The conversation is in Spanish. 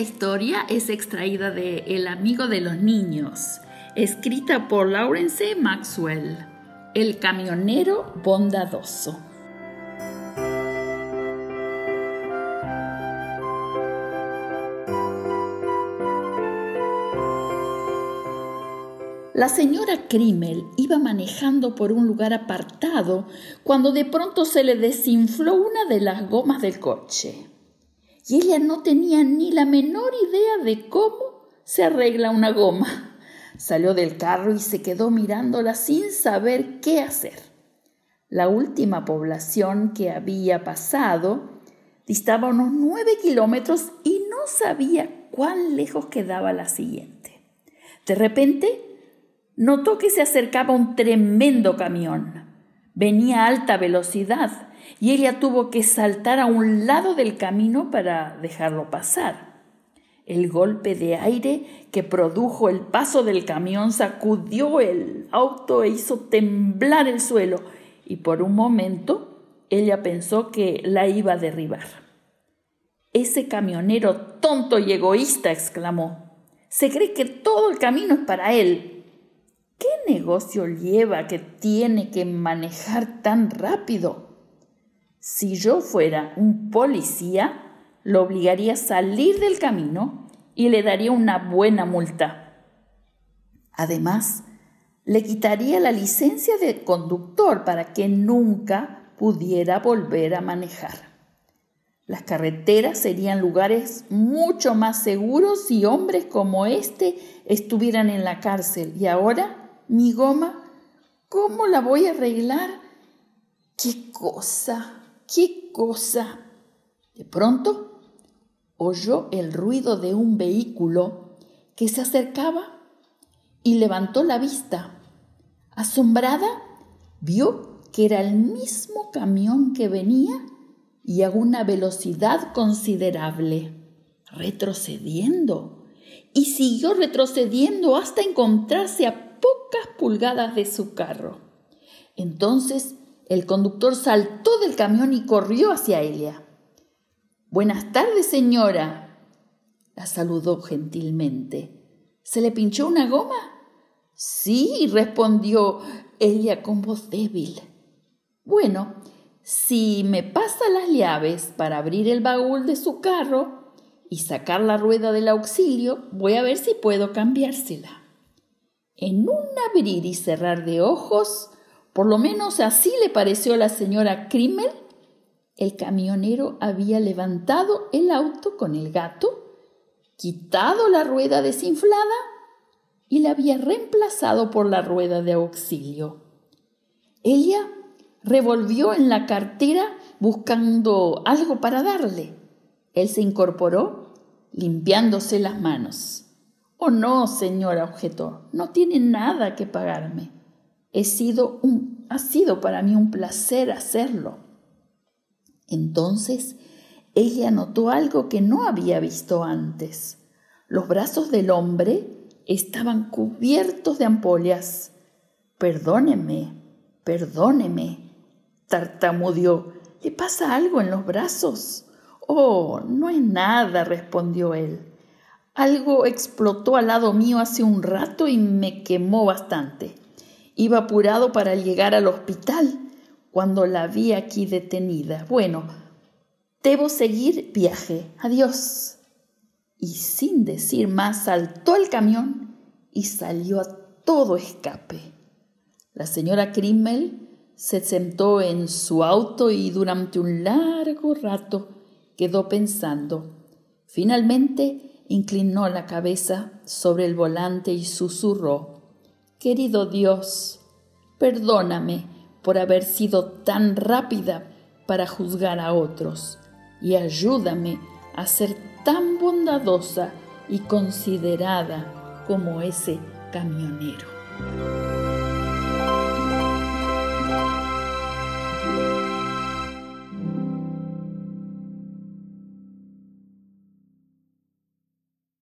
historia es extraída de El amigo de los niños, escrita por Lawrence Maxwell, El camionero bondadoso. La señora Krimmel iba manejando por un lugar apartado cuando de pronto se le desinfló una de las gomas del coche. Y ella no tenía ni la menor idea de cómo se arregla una goma. Salió del carro y se quedó mirándola sin saber qué hacer. La última población que había pasado distaba unos nueve kilómetros y no sabía cuán lejos quedaba la siguiente. De repente notó que se acercaba un tremendo camión. Venía a alta velocidad y ella tuvo que saltar a un lado del camino para dejarlo pasar. El golpe de aire que produjo el paso del camión sacudió el auto e hizo temblar el suelo y por un momento ella pensó que la iba a derribar. Ese camionero tonto y egoísta, exclamó. Se cree que todo el camino es para él. ¿Qué negocio lleva que tiene que manejar tan rápido? Si yo fuera un policía, lo obligaría a salir del camino y le daría una buena multa. Además, le quitaría la licencia de conductor para que nunca pudiera volver a manejar. Las carreteras serían lugares mucho más seguros si hombres como este estuvieran en la cárcel y ahora mi goma, ¿cómo la voy a arreglar? ¡Qué cosa! ¡Qué cosa! De pronto oyó el ruido de un vehículo que se acercaba y levantó la vista. Asombrada, vio que era el mismo camión que venía y a una velocidad considerable, retrocediendo, y siguió retrocediendo hasta encontrarse a pocas pulgadas de su carro. Entonces el conductor saltó del camión y corrió hacia ella. Buenas tardes, señora. La saludó gentilmente. ¿Se le pinchó una goma? Sí, respondió ella con voz débil. Bueno, si me pasa las llaves para abrir el baúl de su carro y sacar la rueda del auxilio, voy a ver si puedo cambiársela. En un abrir y cerrar de ojos, por lo menos así le pareció a la señora Krimmel, el camionero había levantado el auto con el gato, quitado la rueda desinflada y la había reemplazado por la rueda de auxilio. Ella revolvió en la cartera buscando algo para darle. Él se incorporó limpiándose las manos. Oh no, señora, objetó, no tiene nada que pagarme. He sido un, ha sido para mí un placer hacerlo. Entonces ella notó algo que no había visto antes. Los brazos del hombre estaban cubiertos de ampollas. Perdóneme, perdóneme, tartamudeó. ¿Le pasa algo en los brazos? Oh, no es nada, respondió él. Algo explotó al lado mío hace un rato y me quemó bastante. Iba apurado para llegar al hospital cuando la vi aquí detenida. Bueno, debo seguir viaje. Adiós. Y sin decir más saltó el camión y salió a todo escape. La señora Krimmel se sentó en su auto y durante un largo rato quedó pensando. Finalmente inclinó la cabeza sobre el volante y susurró, Querido Dios, perdóname por haber sido tan rápida para juzgar a otros y ayúdame a ser tan bondadosa y considerada como ese camionero.